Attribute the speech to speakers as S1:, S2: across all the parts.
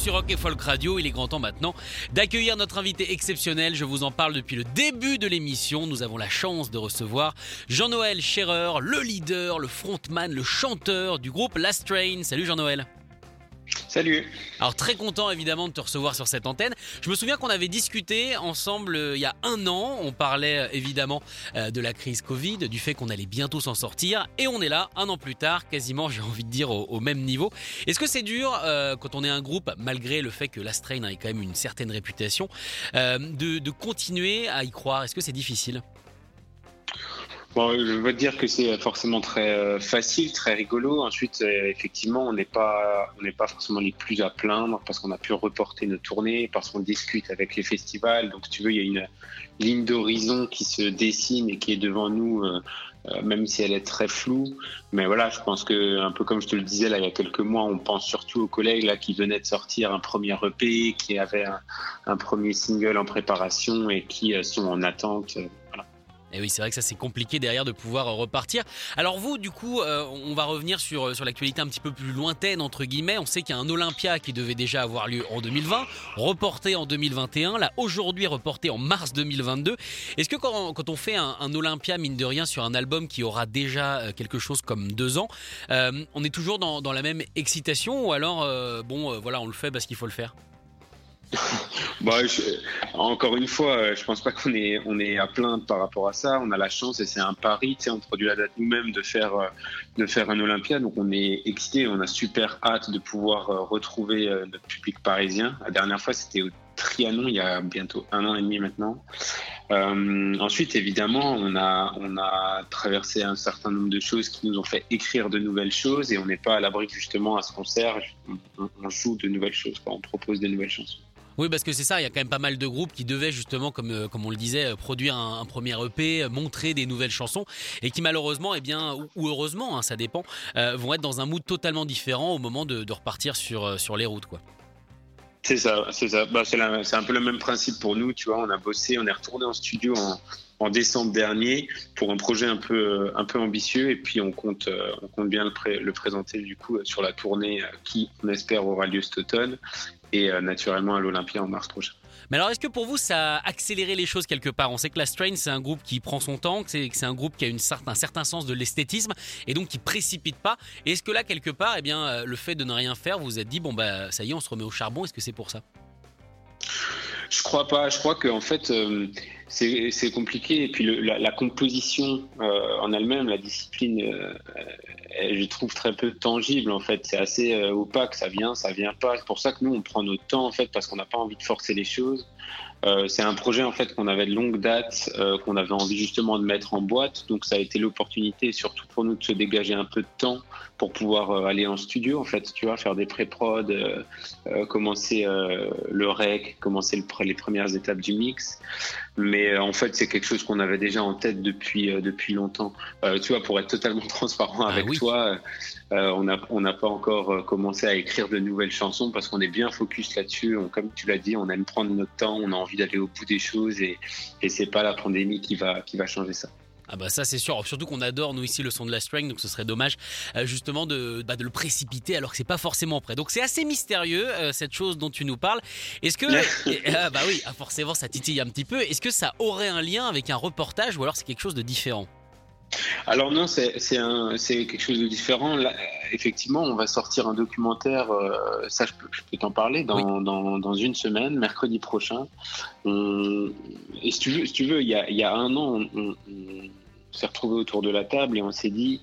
S1: sur Rock et Folk Radio. Il est grand temps maintenant d'accueillir notre invité exceptionnel. Je vous en parle depuis le début de l'émission. Nous avons la chance de recevoir Jean-Noël Scherer, le leader, le frontman, le chanteur du groupe Last Train. Salut Jean-Noël.
S2: Salut.
S1: Alors très content évidemment de te recevoir sur cette antenne. Je me souviens qu'on avait discuté ensemble euh, il y a un an. On parlait euh, évidemment euh, de la crise Covid, du fait qu'on allait bientôt s'en sortir. Et on est là, un an plus tard, quasiment j'ai envie de dire au, même niveau. Est-ce que c'est dur quand on est un groupe, malgré le fait que la Strain ait quand même une certaine réputation, de continuer à y croire? Est-ce que c'est difficile?
S2: Bon, je veux dire que c'est forcément très euh, facile, très rigolo. Ensuite, euh, effectivement, on n'est pas, on n'est pas forcément les plus à plaindre parce qu'on a pu reporter nos tournées, parce qu'on discute avec les festivals. Donc, tu veux, il y a une ligne d'horizon qui se dessine et qui est devant nous, euh, même si elle est très floue. Mais voilà, je pense que, un peu comme je te le disais là il y a quelques mois, on pense surtout aux collègues là qui venaient de sortir un premier EP, qui avaient un premier single en préparation et qui sont en attente.
S1: Et oui, c'est vrai que ça c'est compliqué derrière de pouvoir euh, repartir. Alors vous, du coup, euh, on va revenir sur, euh, sur l'actualité un petit peu plus lointaine, entre guillemets. On sait qu'il y a un Olympia qui devait déjà avoir lieu en 2020, reporté en 2021, là aujourd'hui reporté en mars 2022. Est-ce que quand, quand, on fait un, Olympia, mine de rien, sur un album qui aura déjà quelque chose comme deux ans, on est toujours dans, dans, la même excitation ou alors, bon, voilà, on le fait parce qu'il faut le faire?
S2: Bah, encore une fois, je pense pas qu'on est, à plaindre par rapport à ça. On a la chance et c'est un pari. Tu sais, on produit la date nous-mêmes de faire, faire un Olympia. Donc on est excité. On a super hâte de pouvoir euh, retrouver euh, notre public parisien. La dernière fois, c'était au Trianon il y a bientôt un an et demi maintenant. Euh, ensuite, évidemment, on a, traversé un certain nombre de choses qui nous ont fait écrire de nouvelles choses et on n'est pas à l'abri justement à ce concert. On, on joue de nouvelles choses, on propose de nouvelles chansons.
S1: Oui, parce que c'est ça, il y a quand même pas mal de groupes qui devaient justement, comme, euh, comme on le disait, euh, produire un, premier EP, euh, montrer des nouvelles chansons, et qui malheureusement, eh bien, ou, heureusement, hein, ça dépend, vont être dans un mood totalement différent au moment de, repartir sur, sur les routes.
S2: C'est ça, c'est ça. Bah, c'est, un peu le même principe pour nous, tu vois. On a bossé, on est retourné en studio en, décembre dernier pour un projet un peu, un peu ambitieux, et puis on compte, on compte bien le, le présenter du coup sur la tournée qui, on espère, aura lieu cet automne et euh, naturellement à l'Olympia en mars prochain.
S1: Mais alors, est-ce que pour vous, ça a accéléré les choses quelque part? On sait que la Strain, c'est un groupe qui prend son temps, que c'est un groupe qui a une un certain sens de l'esthétisme et donc qui précipite pas. Est-ce que là, quelque part, eh bien, euh, le fait de ne rien faire, vous vous êtes dit, bon, bah, ça y est, on se remet au charbon Est-ce que c'est pour ça?
S2: Je crois pas. Je crois qu'en fait, euh, c'est compliqué. Et puis la, composition en elle-même, la discipline, je trouve très peu tangible en fait. C'est assez euh, opaque, ça vient, ça vient pas. C'est pour ça que nous on prend notre temps en fait parce qu'on n'a pas envie de forcer les choses. Euh, c'est un projet en fait qu'on avait de longue date, euh, qu'on avait envie justement de mettre en boîte. Donc ça a été l'opportunité, surtout pour nous, de se dégager un peu de temps pour pouvoir euh, aller en studio en fait, tu vois, faire des pré-prod, commencer le rec, commencer les premières étapes du mix. Mais en fait, c'est quelque chose qu'on avait déjà en tête depuis depuis longtemps. tu vois, pour être totalement transparent
S1: ah
S2: avec toi. on n'a on n'a pas encore commencé à écrire de nouvelles chansons parce qu'on est bien focus là-dessus. Comme tu l'as dit, on aime prendre notre temps, on a envie d'aller au bout des choses et, et c'est pas la pandémie qui va, qui va changer ça.
S1: Ah bah ça c'est sûr, surtout qu'on adore nous ici le son de la string, donc ce serait dommage euh, justement de, bah, de, le précipiter alors que c'est pas forcément prêt. Donc c'est assez mystérieux euh, cette chose dont tu nous parles. Est-ce que ah bah oui, ah, forcément ça titille un petit peu. Est-ce que ça aurait un lien avec un reportage ou alors c'est quelque chose de différent?
S2: Alors non, c'est quelque chose de différent. effectivement, on va sortir un documentaire, euh, ça je peux, t'en parler, dans, dans, une semaine, mercredi prochain. et si tu veux, si tu veux il, y a, il y a un an, on, s'est retrouvé autour de la table et on s'est dit,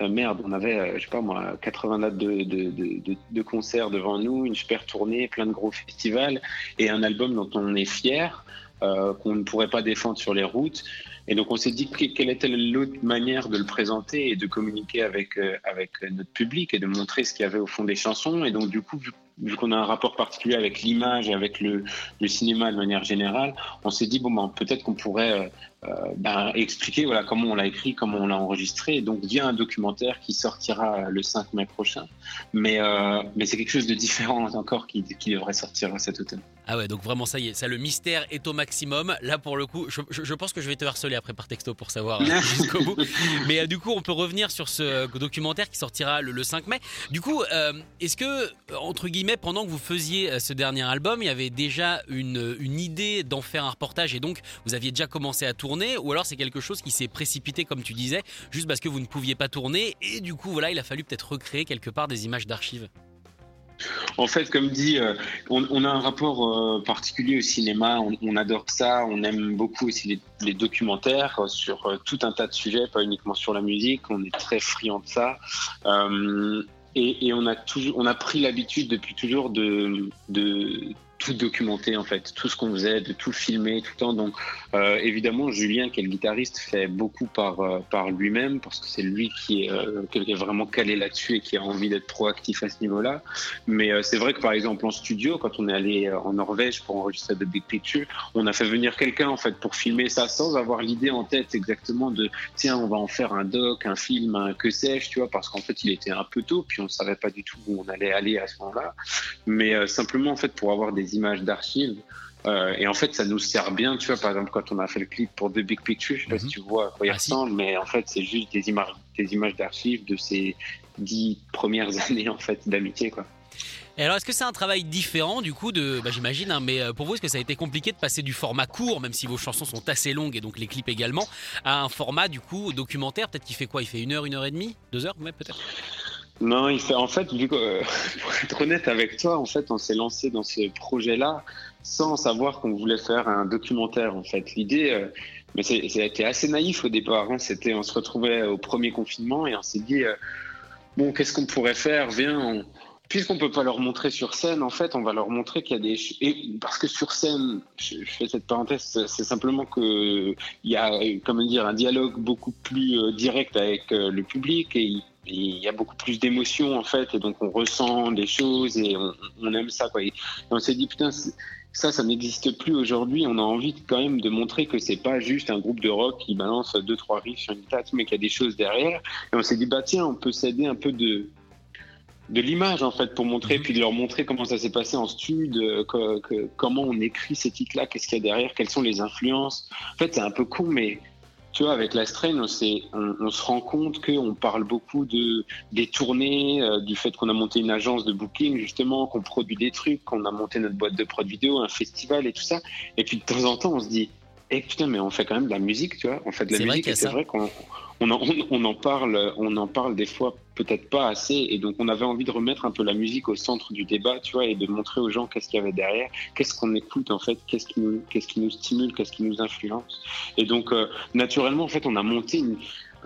S2: euh, merde, on avait, euh, je sais pas moi, 80 dates de, concerts devant nous, une super tournée, plein de gros festivals et un album dont on est fier. euh, qu'on ne pourrait pas défendre sur les routes. Et donc on s'est dit quelle était l'autre manière de le présenter et de communiquer avec, avec notre public et de montrer ce qu'il y avait au fond des chansons. Et donc du coup, vu, qu'on a un rapport particulier avec l'image et avec le, cinéma de manière générale, on s'est dit bon ben, peut-être qu'on pourrait euh, ben, expliquer voilà comment on l'a écrit, comment on l'a enregistré. Et donc via un documentaire qui sortira le 5 mai prochain. Mais, euh, mais c'est quelque chose de différent encore qui, qui, devrait sortir cet automne.
S1: Ah ouais, donc vraiment ça y est, ça le mystère est au maximum. Là pour le coup, je, je, je pense que je vais te harceler après par texto pour savoir euh, jusqu'au bout. Mais euh, du coup, on peut revenir sur ce documentaire qui sortira le, le 5 mai. Du coup, euh, est-ce que entre guillemets, pendant que vous faisiez ce dernier album, il y avait déjà une, une idée d'en faire un reportage et donc vous aviez déjà commencé à tourner ou alors c'est quelque chose qui s'est précipité comme tu disais juste parce que vous ne pouviez pas tourner et du coup voilà il a fallu peut-être recréer quelque part des images d'archives?
S2: En fait, comme dit, euh, on, a un rapport euh, particulier au cinéma. On, adore ça. On aime beaucoup aussi les, documentaires euh, sur tout un tas de sujets, pas uniquement sur la musique. On est très friand de ça. Et, on a toujours, on a pris l'habitude depuis toujours de tout documenter en fait, tout ce qu'on faisait, de tout filmer tout le temps. Donc euh, évidemment, Julien, qui est le guitariste, fait beaucoup par euh, par lui-même parce que c'est lui qui est, euh, qui est, vraiment calé là-dessus et qui a envie d'être proactif à ce niveau-là. Mais c'est vrai que par exemple en studio, quand on est allé en Norvège pour enregistrer The Big Picture, on a fait venir quelqu'un en fait pour filmer ça sans avoir l'idée en tête exactement de tiens on va en faire un doc, un film, un que sais-je, tu vois, parce qu'en fait il était un peu tôt puis on savait pas du tout où on allait aller à ce moment-là. Mais simplement en fait pour avoir des images d'archives. Euh, et en fait, ça nous sert bien, tu vois, par exemple, quand on a fait le clip pour The Big Picture, je sais pas mm -hmm. si tu vois à quoi il ah, ressemble, si. mais en fait, c'est juste des images, des images d'archives de ces dix premières années, en fait, d'amitié, quoi.
S1: Et alors, est-ce que c'est un travail différent du coup de, bah, j'imagine, hein, mais pour vous, est-ce que ça a été compliqué de passer du format court, même si vos chansons sont assez longues et donc les clips également, à un format du coup documentaire, peut-être qu'il fait quoi? Il fait une heure, une heure et demie, deux heures, même peut-être
S2: non, il fait, en fait, vu que, euh, pour être honnête avec toi, en fait, on s'est lancé dans ce projet-là sans savoir qu'on voulait faire un documentaire. En fait, l'idée, euh, mais c'était assez naïf au départ. Hein, C'était, on se retrouvait au premier confinement et on s'est dit, euh, bon, qu'est-ce qu'on pourrait faire? Viens, on, puisqu'on peut pas leur montrer sur scène, en fait, on va leur montrer qu'il y a des et parce que sur scène, je, fais cette parenthèse, c'est simplement que il y a, comment dire, un dialogue beaucoup plus euh, direct avec euh, le public et il y a beaucoup plus d'émotions en fait et donc on ressent des choses et on, on aime ça quoi. Et on s'est dit putain ça ça n'existe plus aujourd'hui. On a envie quand même de montrer que c'est pas juste un groupe de rock qui balance deux trois riffs sur une tête mais qu'il y a des choses derrière. Et on s'est dit bah tiens on peut s'aider un peu de de l'image en fait pour montrer puis de leur montrer comment ça s'est passé en studio que, que, comment on écrit ces titres là qu'est-ce qu'il y a derrière quelles sont les influences. En fait c'est un peu con mais tu vois, avec la strain, on, on, on se rend compte qu'on parle beaucoup de, des tournées, euh, du fait qu'on a monté une agence de booking, justement, qu'on produit des trucs, qu'on a monté notre boîte de prod vidéo, un festival et tout ça. Et puis de temps en temps, on se dit, eh putain, mais on fait quand même de la musique, tu vois. On fait de la musique c'est vrai qu'on on en, on en, parle, on en parle des fois peut-être pas assez. Et donc, on avait envie de remettre un peu la musique au centre du débat, tu vois, et de montrer aux gens qu'est-ce qu'il y avait derrière, qu'est-ce qu'on écoute en fait, qu'est-ce qui nous, qu'est-ce qui nous stimule, qu'est-ce qui nous influence. Et donc, euh, naturellement, en fait, on a monté une,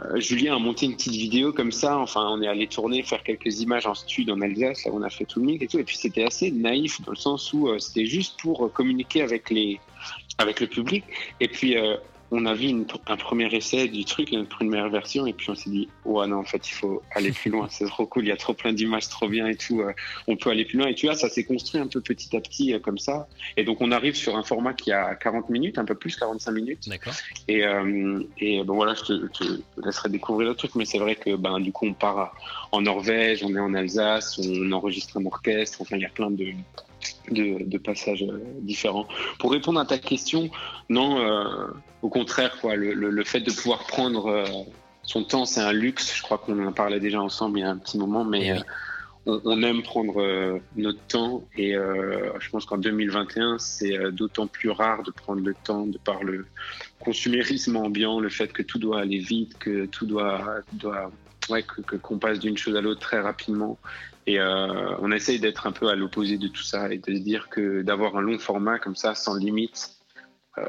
S2: euh, Julien a monté une petite vidéo comme ça. Enfin, on est allé tourner, faire quelques images en studio en Alsace, là on a fait tout le mix et tout. Et puis c'était assez naïf dans le sens où euh, c'était juste pour communiquer avec les, avec le public. Et puis on a vu une, un premier essai du truc, une première version, et puis on s'est dit, ouais, non, en fait, il faut aller plus loin, c'est trop cool, il y a trop plein d'images, trop bien et tout, euh, on peut aller plus loin. Et tu vois, ça s'est construit un peu petit à petit euh, comme ça. Et donc, on arrive sur un format qui a 40 minutes, un peu plus, 45 minutes.
S1: D'accord.
S2: Et, euh, et bon, voilà, je te, te, laisserai découvrir le truc, mais c'est vrai que, ben, du coup, on part en Norvège, on est en Alsace, on enregistre un orchestre, enfin, il y a plein de, de, de, passages différents. Pour répondre à ta question, non, euh, au contraire, quoi, le, le, le, fait de pouvoir prendre euh, son temps, c'est un luxe. Je crois qu'on en parlait déjà ensemble il y a un petit moment, mais oui. euh, on, on, aime prendre euh, notre temps et euh, je pense qu'en 2021, c'est d'autant plus rare de prendre le temps de par le consumérisme ambiant, le fait que tout doit aller vite, que tout doit, doit ouais, que qu'on passe d'une chose à l'autre très rapidement. Et euh, on essaye d'être un peu à l'opposé de tout ça et de se dire que d'avoir un long format comme ça, sans limite, euh,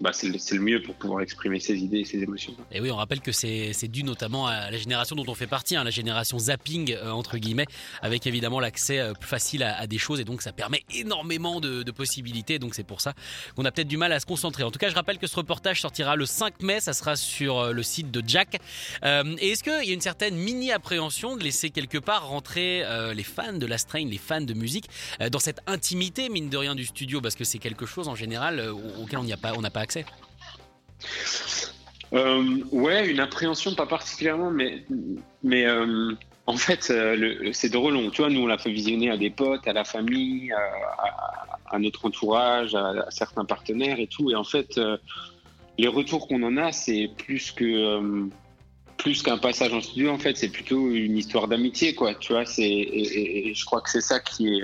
S2: bah, c'est le, mieux pour pouvoir exprimer ses idées et ses émotions.
S1: Et oui, on rappelle que c'est dû notamment à la génération dont on fait partie, hein, la génération zapping euh, entre guillemets, avec évidemment l'accès euh, plus facile à, des choses et donc ça permet énormément de, possibilités. Donc c'est pour ça qu'on a peut-être du mal à se concentrer. En tout cas, je rappelle que ce reportage sortira le 5 mai, ça sera sur le site de Jack. Et est-ce qu'il y a une certaine mini appréhension de laisser quelque part rentrer les fans de la Strain, les fans de musique, dans cette intimité mine de rien du studio, parce que c'est quelque chose en général auquel on pas, on n'a pas accès.
S2: Euh, ouais, une appréhension, pas particulièrement, mais, mais euh, en fait, euh, c'est drôle. On, tu vois, nous, on l'a fait visionner à des potes, à la famille, à, notre entourage, à, certains partenaires et tout. Et en fait, les retours qu'on en a, c'est plus que. plus qu'un passage en studio, en fait, c'est plutôt une histoire d'amitié, quoi. Tu vois, c'est et, je crois que c'est ça qui est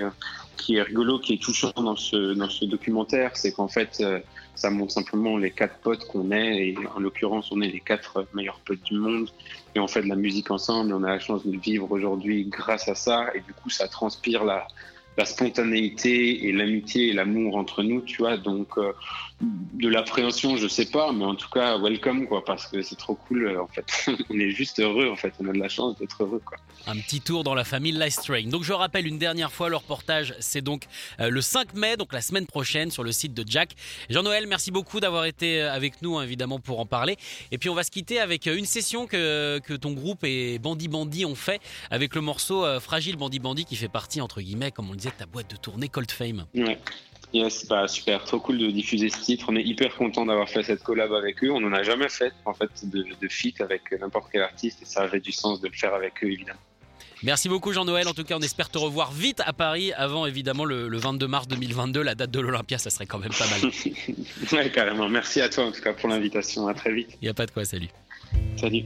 S2: qui est rigolo, qui est touchant dans ce dans ce documentaire, c'est qu'en fait, ça montre simplement les quatre potes qu'on est, et en l'occurrence, on est les quatre meilleurs potes du monde, et on fait de la musique ensemble, et on a la chance de vivre aujourd'hui grâce à ça, et du coup, ça transpire la, la spontanéité et l'amitié et l'amour entre nous, tu vois, donc euh, de l'appréhension, je sais pas, mais en tout cas, welcome, quoi, parce que c'est trop cool, euh, en fait. on est juste heureux, en fait, on a de la chance d'être heureux, quoi.
S1: Un petit tour dans la famille Live Train. Donc je rappelle une dernière fois, le reportage, c'est donc euh, le 5 mai, donc la semaine prochaine, sur le site de Jack. Jean-Noël, merci beaucoup d'avoir été avec nous, hein, évidemment, pour en parler. Et puis on va se quitter avec une session que, que ton groupe et Bandy Bandy ont fait, avec le morceau Fragile Bandy Bandy, qui fait partie, entre guillemets, comme on le disait, ta boîte de tournée Cold Fame.
S2: Ouais. Yes, bah super, trop cool de diffuser ce titre. On est hyper content d'avoir fait cette collab avec eux. On n'en a jamais fait en fait de, de feat avec n'importe quel artiste et ça avait du sens de le faire avec eux évidemment.
S1: Merci beaucoup Jean-Noël. En tout cas, on espère te revoir vite à Paris avant évidemment le, le 22 mars 2022, la date de l'Olympia. Ça serait quand même pas mal.
S2: ouais, carrément. Merci à toi en tout cas pour l'invitation. À très vite.
S1: Il n'y a pas de quoi, salut.
S2: Salut.